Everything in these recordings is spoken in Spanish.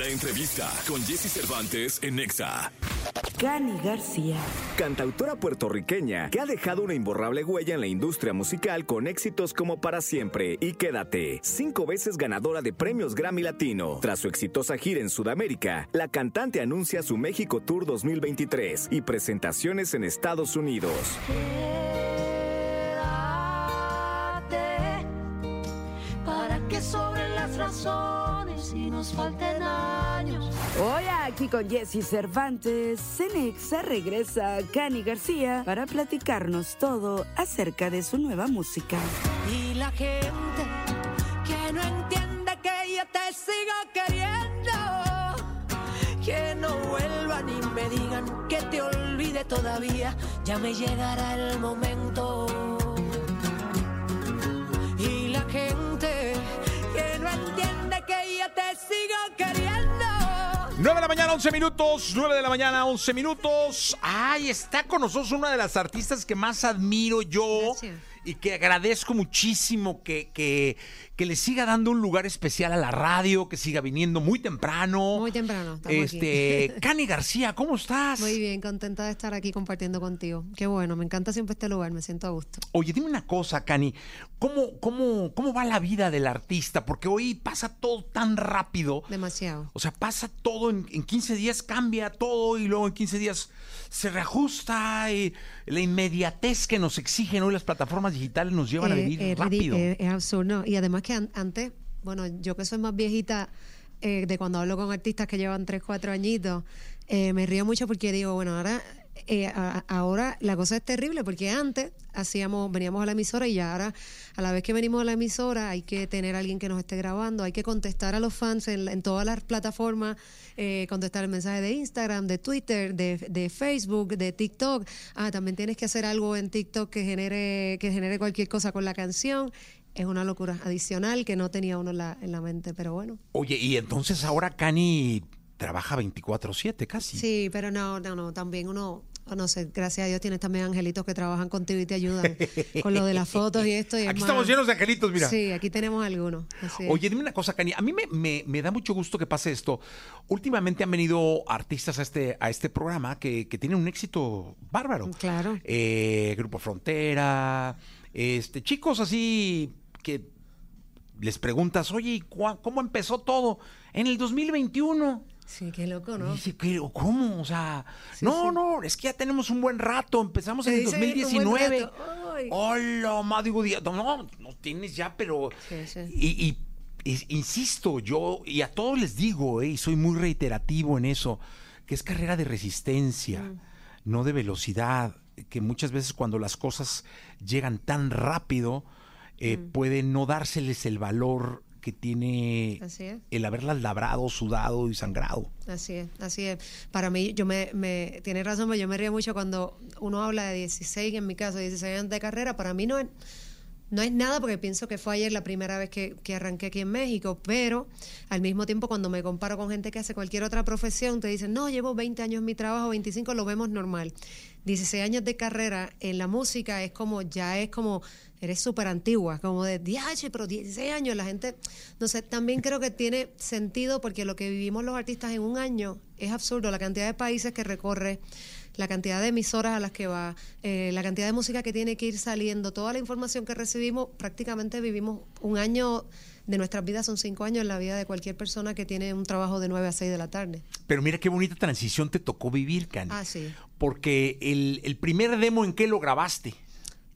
La entrevista con Jesse Cervantes en Nexa. Cani García. Cantautora puertorriqueña que ha dejado una imborrable huella en la industria musical con éxitos como Para Siempre y Quédate. Cinco veces ganadora de premios Grammy Latino. Tras su exitosa gira en Sudamérica, la cantante anuncia su México Tour 2023 y presentaciones en Estados Unidos. Quédate para que sobren las razones y nos falten años. Aquí con Jesse Cervantes, Cenexa regresa a Cani García para platicarnos todo acerca de su nueva música. Y la gente que no entiende que yo te sigo queriendo, que no vuelvan y me digan que te olvide todavía, ya me llegará el momento. Y la gente que no entiende que yo te sigo queriendo. 9 de la mañana, 11 minutos. 9 de la mañana, 11 minutos. Ay, está con nosotros una de las artistas que más admiro yo. Gracias. Y que agradezco muchísimo que, que, que le siga dando un lugar especial a la radio, que siga viniendo muy temprano. Muy temprano, Este, Cani García, ¿cómo estás? Muy bien, contenta de estar aquí compartiendo contigo. Qué bueno, me encanta siempre este lugar, me siento a gusto. Oye, dime una cosa, Cani. ¿Cómo, cómo, ¿Cómo va la vida del artista? Porque hoy pasa todo tan rápido. Demasiado. O sea, pasa todo en, en 15 días, cambia todo y luego en 15 días se reajusta. Y la inmediatez que nos exigen hoy las plataformas digitales nos llevan a Eh, vivir eh, rápido. eh, es absurdo. Y además que an- antes, bueno, yo que soy más viejita eh, de cuando hablo con artistas que llevan 3, 4 añitos, eh, me río mucho porque digo, bueno, ahora, eh, a- ahora la cosa es terrible porque antes hacíamos, veníamos a la emisora y ya ahora, a la vez que venimos a la emisora, hay que tener a alguien que nos esté grabando, hay que contestar a los fans en, en todas las plataformas, eh, contestar el mensaje de Instagram, de Twitter, de, de Facebook, de TikTok. Ah, también tienes que hacer algo en TikTok que genere, que genere cualquier cosa con la canción. Es una locura adicional que no tenía uno en la, en la mente, pero bueno. Oye, y entonces ahora Cani trabaja 24-7 casi. Sí, pero no, no, no, también uno, no sé, gracias a Dios tienes también angelitos que trabajan contigo y te ayudan con lo de las fotos y esto. Y es Aquí más- estamos llenos de angelitos, mira. Sí, aquí tenemos algunos. así. Oye, dime una cosa, Cani. A mí me, me- me da mucho gusto que pase esto. Últimamente han venido artistas a este, a este programa que, que tienen un éxito bárbaro. Claro. Eh, Grupo Frontera, este, chicos así que les preguntas, oye, ¿y cua- ¿cómo empezó todo? En el 2021. Sí, qué loco, Y ¿no? dice, "¿Pero ¿cómo? O sea, Sí, no, sí. no, es que ya tenemos un buen rato. Empezamos en el dice, "Un buen 2019. rato". Ay. Hola, ma, digo, di- no, no tienes ya, pero. Sí, sí. Y, y- y- insisto, yo, y a todos les digo, eh, y soy muy reiterativo en eso, que es carrera de resistencia, Mm. no de velocidad, que muchas veces cuando las cosas llegan tan rápido, eh, Mm. puede no dárseles el valor que tiene el haberlas labrado, sudado y sangrado. Así es, así es. Para mí, yo me, me tiene razón, pero yo me río mucho cuando uno habla de 16, en mi caso, 16 años de carrera. Para mí no es, no es nada porque pienso que fue ayer la primera vez que, que arranqué aquí en México, pero al mismo tiempo cuando me comparo con gente que hace cualquier otra profesión, te dicen, no, llevo 20 años en mi trabajo, 25, lo vemos normal. 16 años de carrera en la música es como, ya es como, eres súper antigua, como de, diache, pero 16 años, la gente, no sé, también creo que tiene sentido porque lo que vivimos los artistas en un año es absurdo, la cantidad de países que recorre, la cantidad de emisoras a las que va, eh, la cantidad de música que tiene que ir saliendo, toda la información que recibimos, prácticamente vivimos un año de nuestras vidas, son cinco años en la vida de cualquier persona que tiene un trabajo de 9 a 6 de la tarde. Pero mira qué bonita transición te tocó vivir, Cani. Ah, sí. Porque el, el primer demo en qué lo grabaste.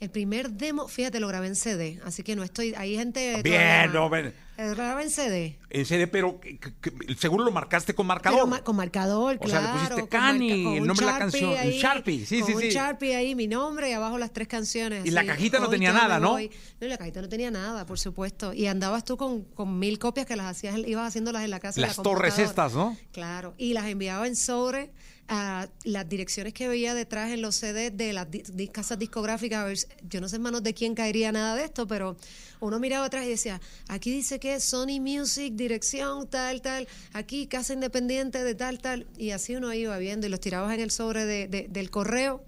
El primer demo, fíjate, lo grabé en CD, así que no estoy, hay gente... Bien, no, ven. Eh, Lo grabé en CD. En serio, pero que- que- que- seguro lo marcaste con marcador. Pero con marcador, O sea, le pusiste Cani, el nombre de la canción, un ahí, Sharpie, sí, con sí, un sí. Sharpie ahí, mi nombre y abajo las tres canciones. Y la cajita no hoy tenía nada, ¿no? voy. No, la cajita no tenía nada, por supuesto. Y andabas tú con, con mil copias que las hacías, ibas haciéndolas en la casa. en la Las torres estas, ¿no? Claro, y las enviaba en sobre a las direcciones que veía detrás en los CDs de las di- casas discográficas. A ver, yo no sé en manos de quién caería nada de esto, pero uno miraba atrás y decía, aquí dice que Sony Music, dirección, tal, tal, aquí casa independiente de tal, tal. Y así uno iba viendo y los tirabas en el sobre de- de- del correo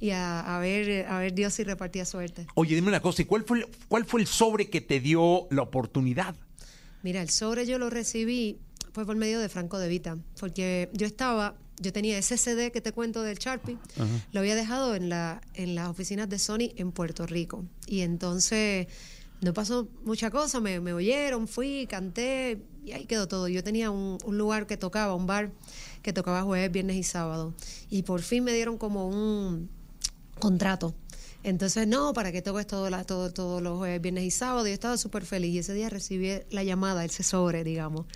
y a, a ver a ver Dios si repartía suerte. Oye, dime una cosa, ¿y cuál fue, el- cuál fue el sobre que te dio la oportunidad? Mira, el sobre yo lo recibí fue por medio de Franco De Vita, porque yo estaba, yo tenía ese CD que te cuento del Sharpie, lo había dejado en, la, en las oficinas de Sony en Puerto Rico. Y entonces no pasó mucha cosa, me, me oyeron, fui, canté y ahí quedó todo. Yo tenía un, un lugar que tocaba, un bar que tocaba jueves, viernes y sábado. Y por fin me dieron como un contrato. Entonces, no, para que toques todo la, todo, todos los jueves, viernes y sábado. Yo estaba súper feliz. Y ese día recibí la llamada, ese sobre, digamos,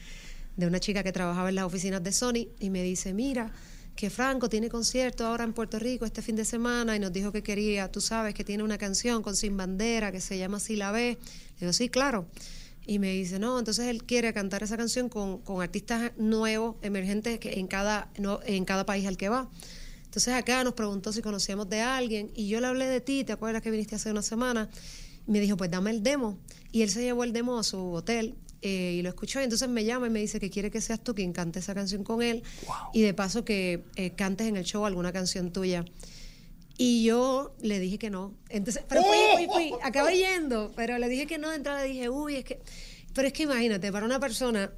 de una chica que trabajaba en las oficinas de Sony y me dice, mira, que Franco tiene concierto ahora en Puerto Rico este fin de semana y nos dijo que quería, tú sabes, que tiene una canción con Sin Bandera que se llama Si la ve. Le digo, sí, claro. Y me dice, no, entonces él quiere cantar esa canción con, con artistas nuevos, emergentes, que en cada, no, en cada país al que va. Entonces acá nos preguntó si conocíamos de alguien y yo le hablé de ti, ¿te acuerdas que viniste hace una semana? Me dijo, pues dame el demo. Y él se llevó el demo a su hotel eh, y lo escuchó y entonces me llama y me dice que quiere que seas tú quien cante esa canción con él y de paso que eh, cantes en el show alguna canción tuya. Y yo le dije que no. Entonces, pero fui, fui, fui, acabé yendo, pero le dije que no de entrada, dije, uy, es que... Pero es que imagínate, para una persona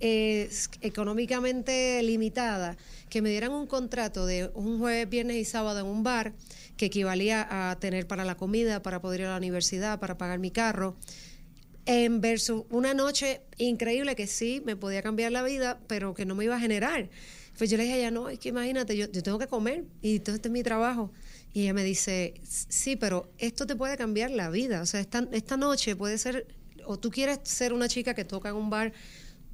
eh, económicamente limitada, que me dieran un contrato de un jueves, viernes y sábado en un bar, que equivalía a tener para la comida, para poder ir a la universidad, para pagar mi carro, en versus una noche increíble que sí me podía cambiar la vida, pero que no me iba a generar. Pues yo le dije a ella, no, es que imagínate, yo, yo tengo que comer y todo este es mi trabajo. Y ella me dice, sí, pero esto te puede cambiar la vida. O sea, esta, esta noche puede ser, o tú quieres ser una chica que toca en un bar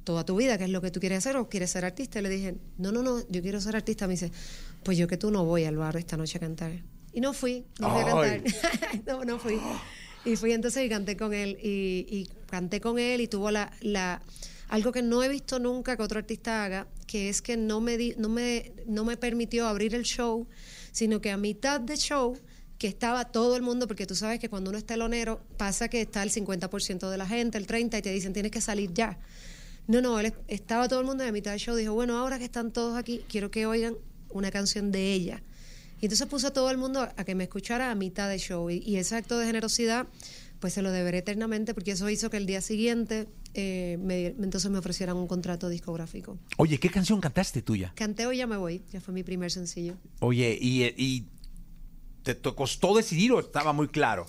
toda tu vida, que es lo que tú quieres hacer, o quieres ser artista. Y le dije, no, no, no, yo quiero ser artista. Me dice, pues yo que tú no voy al bar esta noche a cantar. Y no fui, no fui a cantar. no, no fui. Y fui entonces y canté con él. Y, y canté con él y tuvo la, la algo que no he visto nunca que otro artista haga, que es que no me, di, no me, no me permitió abrir el show, sino que a mitad de show que estaba todo el mundo, porque tú sabes que cuando uno es telonero pasa que está el 50% de la gente, el 30% y te dicen tienes que salir ya. No, no, él estaba todo el mundo y a mitad del show dijo, bueno, ahora que están todos aquí, quiero que oigan una canción de ella. Y entonces puso a todo el mundo a que me escuchara a mitad del show. Y, y ese acto de generosidad, pues se lo deberé eternamente, porque eso hizo que el día siguiente eh, me, entonces me ofrecieran un contrato discográfico. Oye, ¿qué canción cantaste tuya? Canté Hoy ya me voy, ya fue mi primer sencillo. Oye, ¿y, y te, te costó decidir o estaba muy claro?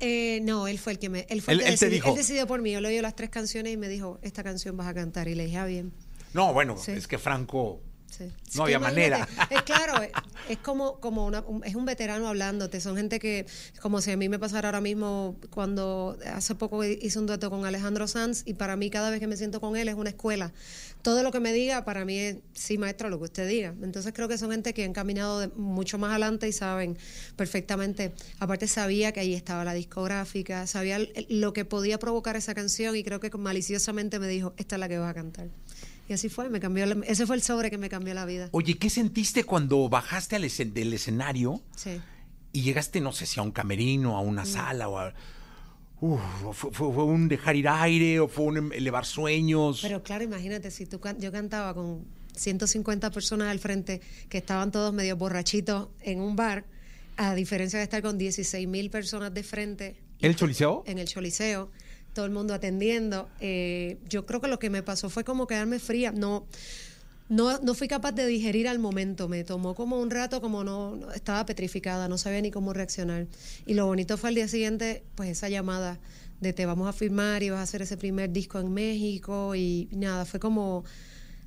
Eh, no, él fue el que me. Él, fue el Él- que él te decidió, dijo. él decidió por mí. Yo le oí las tres canciones y me dijo: Esta canción vas a cantar. Y le dije: Ah, bien. No, bueno, Sí. es que Franco... Sí. No había manera. Es claro, es, es como, como una, un- es un veterano hablándote. Son gente que, como si a mí me pasara ahora mismo, cuando hace poco hice un dueto con Alejandro Sanz, y para mí cada vez que me siento con él es una escuela. Todo lo que me diga, para mí es, sí, maestro, lo que usted diga. Entonces creo que son gente que han caminado de- mucho más adelante y saben perfectamente. Aparte sabía que ahí estaba la discográfica, sabía lo que podía provocar esa canción y creo que maliciosamente me dijo, esta es la que vas a cantar. Y así fue, me cambió, la- ese fue el sobre que me cambió la vida. Oye, ¿qué sentiste cuando bajaste al escen- del escenario Sí. y llegaste, no sé si a un camerino, a Mm. una sala o a... Uf, fue, fue- fue un dejar ir aire o fue un em- elevar sueños? Pero claro, imagínate, si tú can- yo cantaba con 150 personas al frente que estaban todos medio borrachitos en un bar, a diferencia de estar con 16 mil personas de frente. y ¿El Choliseo? En el Choliseo, todo el mundo atendiendo. eh, yo creo que lo que me pasó fue como quedarme fría. No, no, no fui capaz de digerir al momento. Me tomó como un rato, como no, no- estaba petrificada, no sabía ni cómo reaccionar. Y lo bonito fue al día siguiente, pues esa llamada de te vamos a firmar y vas a hacer ese primer disco en México y nada, fue como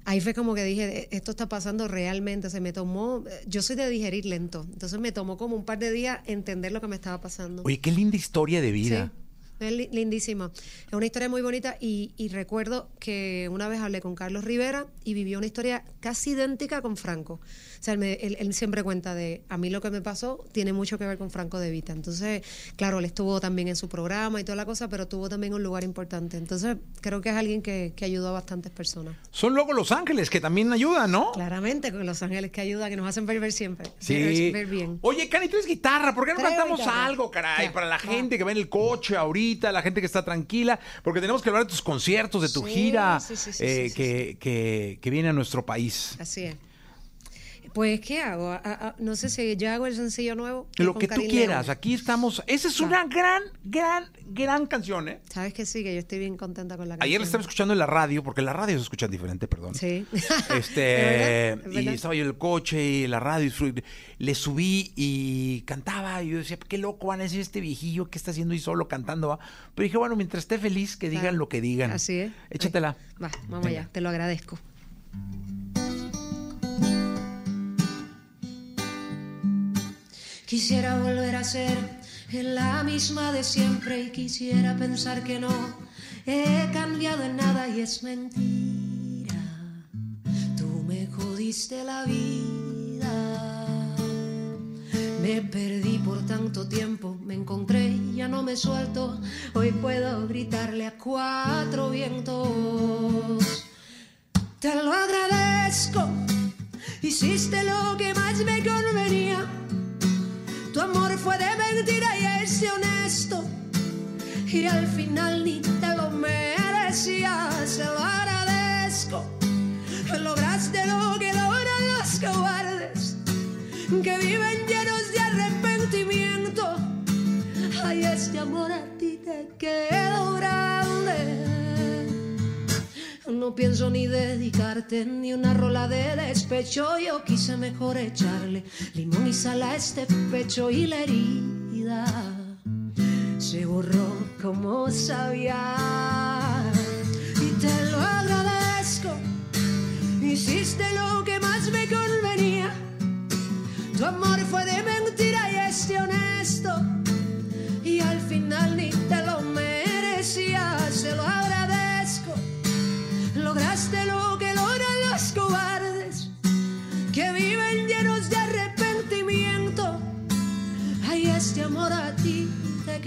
ahí fue como que dije, "E- esto está pasando realmente, se me tomó, yo soy de digerir lento, entonces me tomó como un par de días entender lo que me estaba pasando. Oye, qué linda historia de vida. Sí, es li- lindísima. Es una historia muy bonita y, y recuerdo que una vez hablé con Carlos Rivera y vivió una historia casi idéntica con Franco. Sea, él, me- él- él siempre cuenta de, a mí lo que me pasó tiene mucho que ver con Franco de Vita. Entonces, claro, él estuvo también en su programa y toda la cosa, pero tuvo también un lugar importante. Entonces, creo que es alguien que, que ayudó a bastantes personas. Son luego Los Ángeles que también ayudan, ¿no? Claramente, con Los Ángeles que ayudan, que nos hacen ver, ver siempre. Sí. Ver, ver bien. Oye, Cani, tú eres guitarra. ¿Por qué no cantamos guitarra. algo, caray? Ya, Para la gente que va en el coche ahorita, la gente que está tranquila. Porque tenemos que hablar de tus conciertos, de tu Sí, gira sí, sí, sí, eh, Que, que viene a nuestro país. Así es. Pues, ¿qué hago? A- a- a- no sé si yo hago el sencillo nuevo. Lo que tú Karin quieras. León. Aquí estamos. Esa es una gran, gran, gran canción, ¿eh? Sabes que sí, que yo estoy bien contenta con la canción. Ayer la estaba escuchando en la radio, porque la radio se escucha diferente, perdón. Sí. Este, ¿Es verdad? ¿Es y estaba yo en el coche y la radio, disfrut- le subí y cantaba. Y yo decía, qué loco van a decir este viejillo que está haciendo ahí solo cantando. va?". Pero dije, bueno, mientras esté feliz, que digan lo que digan. Así es. Échatela. Va, vamos allá, te lo agradezco. Quisiera volver a ser la misma de siempre y quisiera pensar que no he cambiado en nada y es mentira. Tú me jodiste la vida. Me perdí por tanto tiempo, me encontré y ya no me suelto. Hoy puedo gritarle a cuatro vientos. Te lo agradezco, hiciste lo que más me. Tu amor fue de mentira y de honesto. Y al final ni te lo merecías, se lo agradezco. Lograste lo que logran los cobardes, que viven llenos de arrepentimiento. Ay, este amor a ti te quedó. No pienso ni dedicarte ni una rola de despecho. Yo quise mejor echarle limón y sal a este pecho y la herida se borró como sabía. Y te lo agradezco. Hiciste lo que más me convenía. Tu amor fue de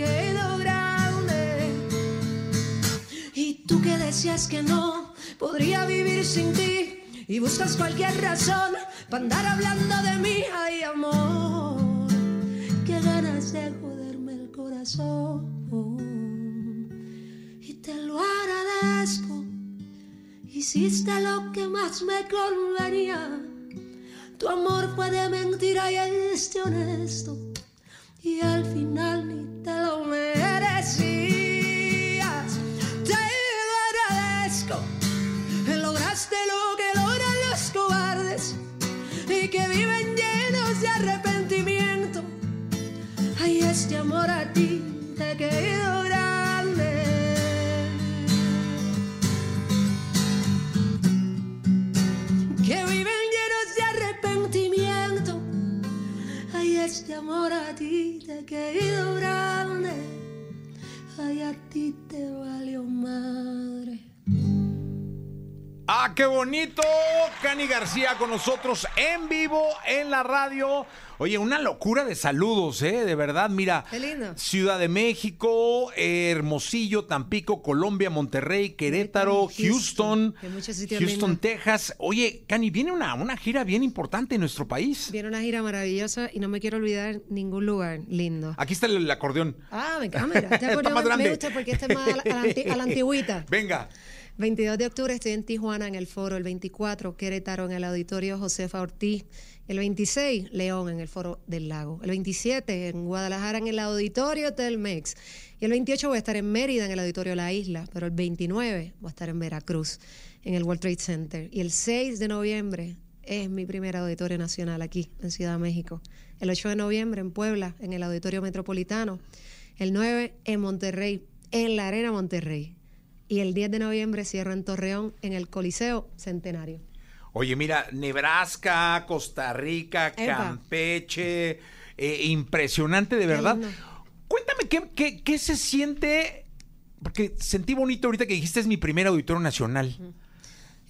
grande. Y tú que decías que no podría vivir sin ti. Y buscas cualquier razón para andar hablando de mí. Ay, amor, qué ganas de joderme el corazón. Y te lo agradezco. Hiciste lo que más me convenía. Tu amor fue de mentira y este honesto. Y al final ni te lo merecías. Te lo agradezco. Lograste lo que logran los cobardes y que viven llenos de arrepentimiento. Ay, este amor a ti te quedó grande. Ah, qué bonito. Cani García con nosotros en vivo en la radio. Oye, una locura de saludos, ¿eh? De verdad, mira. Qué lindo. Ciudad de México, eh, Hermosillo, Tampico, Colombia, Monterrey, Querétaro, Houston, Houston, Houston. Texas. Oye, Cani, viene una, una gira bien importante en nuestro país. Viene una gira maravillosa y no me quiero olvidar ningún lugar lindo. Aquí está el, el acordeón. Ah, me encanta. Este Está más me- grande. me gusta porque este es más a la, a la anti- a la antigüita. Venga. 22 de octubre estoy en Tijuana en el foro, el 24 Querétaro en el auditorio Josefa Ortiz, el 26 León en el foro del lago, el 27 en Guadalajara en el auditorio Telmex y el 28 voy a estar en Mérida en el auditorio La Isla, pero el 29 voy a estar en Veracruz en el World Trade Center y el 6 de noviembre es mi primer auditorio nacional aquí en Ciudad de México, el 8 de noviembre en Puebla en el auditorio metropolitano, el 9 en Monterrey en la Arena Monterrey y el 10 de noviembre cierro en Torreón en el Coliseo Centenario. Oye, mira, Nebraska, Costa Rica, Epa. Campeche, eh, impresionante de verdad. Cuéntame, ¿qué, qué, qué se siente? Porque sentí bonito ahorita que dijiste es mi primer auditorio nacional.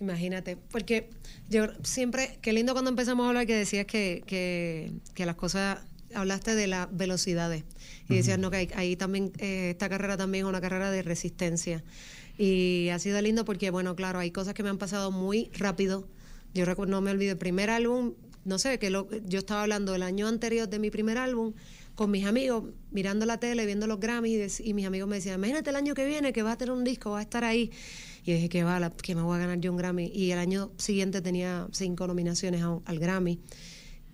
Imagínate, porque yo siempre, qué lindo cuando empezamos a hablar que decías que, que, que las cosas, hablaste de las velocidades y decías, no, que ahí también, eh, esta carrera también es una carrera de resistencia. Y ha sido lindo porque, bueno, claro, hay cosas que me han pasado muy rápido. Yo no me olvido, el primer álbum, no sé, que lo, yo estaba hablando del año anterior de mi primer álbum con mis amigos, mirando la tele, viendo los Grammys, y, y mis amigos me decían, imagínate el año que viene que vas a tener un disco, vas a estar ahí. Y dije que va, que me voy a ganar yo un Grammy. Y el año siguiente tenía cinco nominaciones al Grammy.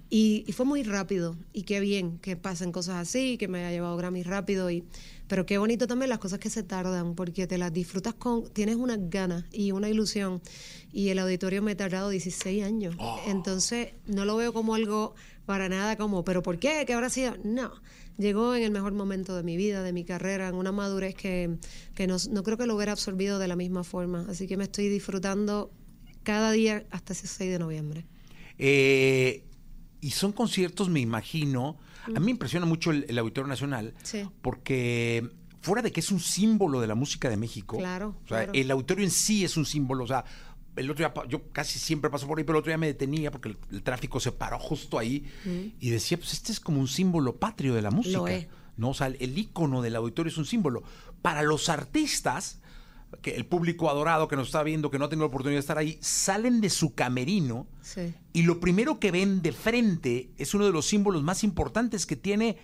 Y, fue muy rápido. Y qué bien que pasen cosas así, que me haya llevado Grammy rápido. Y, pero qué bonito también las cosas que se tardan, porque te las disfrutas con, tienes unas ganas y una ilusión. Y el auditorio me ha tardado 16 años. Oh. Entonces, no lo veo como algo para nada como, ¿pero por qué? ¿Qué habrá sido? No. Llegó en el mejor momento de mi vida, de mi carrera, en una madurez que, que no, no creo que lo hubiera absorbido de la misma forma. Así que me estoy disfrutando cada día hasta ese 6 de noviembre. Eh, y son conciertos, me imagino. A mí me impresiona mucho el, Auditorio Nacional, porque fuera de que es un símbolo de la música de México, claro, o sea, el auditorio en sí es un símbolo, o sea, el otro día, yo casi siempre paso por ahí, pero el otro día me detenía porque el, tráfico se paró justo ahí y decía, pues este es como un símbolo patrio de la música. ¿no? O sea, el, el, ícono del auditorio es un símbolo. Para los artistas, que el público adorado que nos está viendo, que no tengo la oportunidad de estar ahí, salen de su camerino y lo primero que ven de frente es uno de los símbolos más importantes que tiene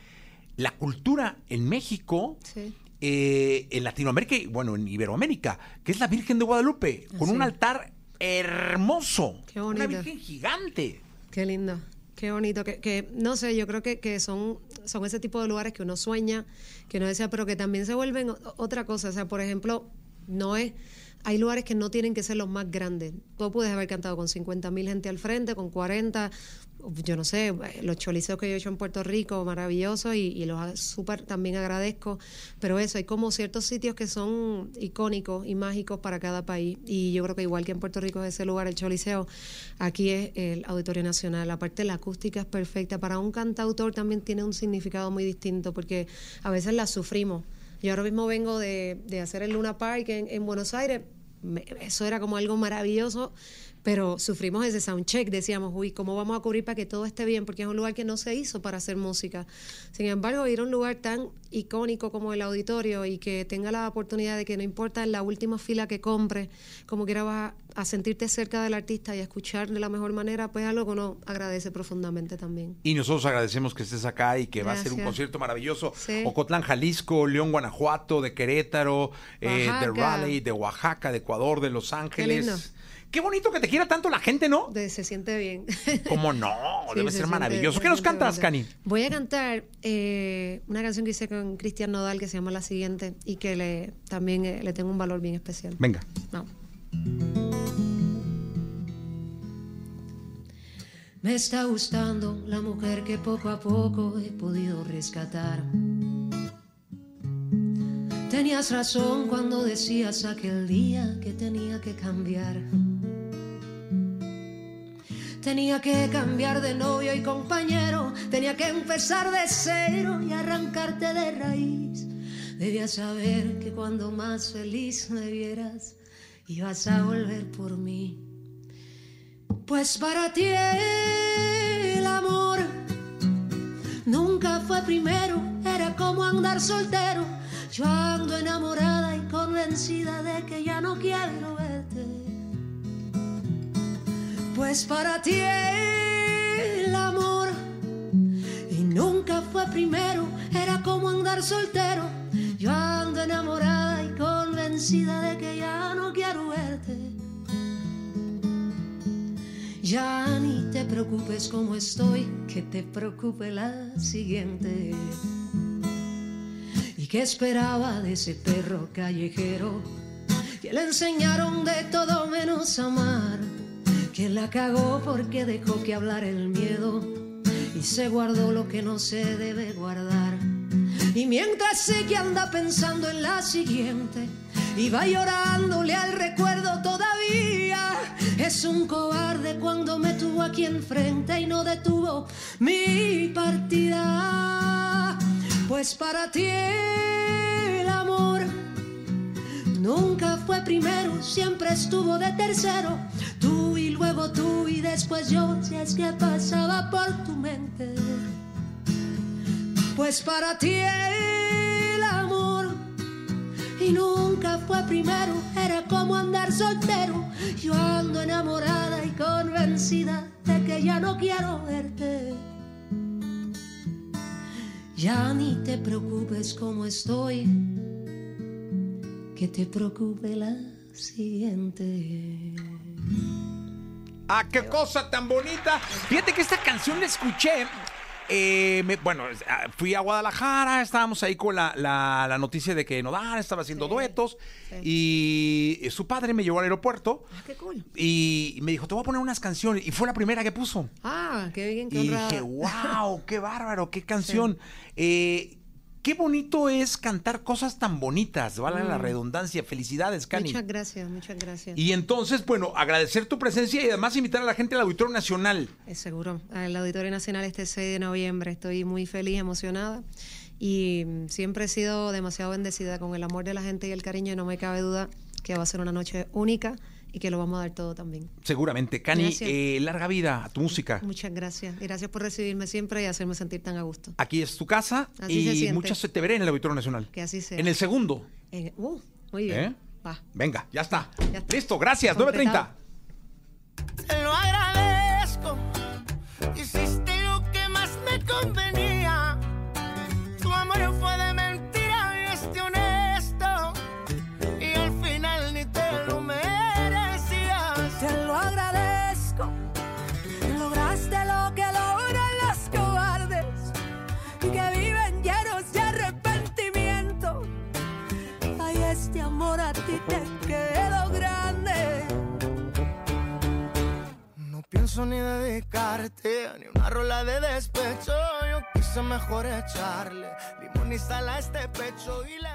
la cultura en México, eh, en Latinoamérica y bueno, en Iberoamérica, que es la Virgen de Guadalupe, con un altar hermoso. Qué bonito. Una Virgen gigante. Qué lindo. Qué bonito, que, no sé, yo creo que, que, son, son ese tipo de lugares que uno sueña, que uno desea, pero que también se vuelven otra cosa. O sea, por ejemplo, no es hay lugares que no tienen que ser los más grandes. Tú puedes haber cantado con 50 mil gente al frente, con 40, yo no sé, los choliceos que yo he hecho en Puerto Rico, maravilloso y, los súper también agradezco. Pero eso, hay como ciertos sitios que son icónicos y mágicos para cada país. Y yo creo que igual que en Puerto Rico es ese lugar, el choliseo, aquí es el Auditorio Nacional. Aparte, la acústica es perfecta. Para un cantautor también tiene un significado muy distinto porque a veces la sufrimos yo ahora mismo vengo de, hacer el Luna Park en, Buenos Aires. Eso era como algo maravilloso pero sufrimos ese soundcheck, decíamos, uy, ¿cómo vamos a cubrir para que todo esté bien? Porque es un lugar que no se hizo para hacer música. Sin embargo, ir a un lugar tan icónico como el auditorio y que tenga la oportunidad de que no importa la última fila que compre, como quiera vas a, sentirte cerca del artista y a escuchar de la mejor manera, pues algo que uno agradece profundamente también. Y nosotros agradecemos que estés acá y que va a ser un concierto maravilloso. Ocotlán, Jalisco, León, Guanajuato, de Querétaro, eh, de Raleigh, de Oaxaca, de Ecuador, de Los Ángeles. Qué bonito que te quiera tanto la gente, ¿no? se siente bien. ¿Cómo no? Debe ser maravilloso. ¿Qué nos cantas, Cani? Voy a cantar eh, una canción que hice con Cristian Nodal que se llama La Siguiente y que le, también eh, le tengo un valor bien especial. Venga. Me está gustando la mujer que poco a poco he podido rescatar. Tenías razón cuando decías aquel día que tenía que cambiar. Tenía que cambiar de novio y compañero, tenía que empezar de cero y arrancarte de raíz. Debías saber que cuando más feliz me vieras, ibas a volver por mí. Pues para ti el amor nunca fue primero, era como andar soltero. Yo ando enamorada y convencida de que ya no quiero verte pues para ti el amor y nunca fue primero, era como andar soltero. Yo ando enamorada y convencida de que ya no quiero verte. Ya ni te preocupes como estoy, que te preocupe la siguiente. ¿Y qué esperaba de ese perro callejero? Que le enseñaron de todo menos amar que la cagó porque dejó que hablar el miedo y se guardó lo que no se debe guardar. Y mientras sé que anda pensando en la siguiente y va llorándole al recuerdo todavía, es un cobarde cuando me tuvo aquí enfrente y no detuvo mi partida. Pues para ti el amor nunca fue primero, siempre estuvo de tercero Tú y luego tú y después yo, si es que pasaba por tu mente. Pues para ti el amor y nunca fue primero, era como andar soltero. Yo ando enamorada y convencida de que ya no quiero verte. Ya ni te preocupes como estoy, que te preocupe la siguiente. ¡Ah, qué cosa tan bonita! Fíjate que esta canción la escuché. Eh, me- bueno, ah, fui a Guadalajara, estábamos ahí con la, la- la noticia de que Nodal estaba haciendo Sí, duetos sí. y su padre me llevó al aeropuerto Ah, qué cool. y me dijo, te voy a poner unas canciones y fue la primera que puso. Ah, qué bien, qué Y dije, wow, qué bárbaro, qué canción. Eh, qué bonito es cantar cosas tan bonitas, vale la redundancia. Felicidades, Cani. Mm. Muchas gracias, muchas gracias. Y entonces, bueno, agradecer tu presencia y además invitar a la gente al Auditorio Nacional. Es seguro. El Auditorio Nacional este 6 de noviembre. Estoy muy feliz, emocionada. Y mm, siempre he sido demasiado bendecida con el amor de la gente y el cariño. Y no me cabe duda que va a ser una noche única y que lo vamos a dar todo también. Seguramente. Cani, eh, larga vida a tu música. Muchas gracias. Y gracias por recibirme siempre y hacerme sentir tan a gusto. Aquí es tu casa Así se y siente. muchas te veré en el Auditorio Nacional. Que así sea. En el segundo. Uh, muy bien. ¿Eh? Va. Venga, ya está. Ya está. Listo, gracias. Completado. 9.30. Te lo agradezco. Hiciste lo que más me convenía. Ni dedicarte ni una rola de despecho. Yo quise mejor echarle limón y sal a este pecho y le.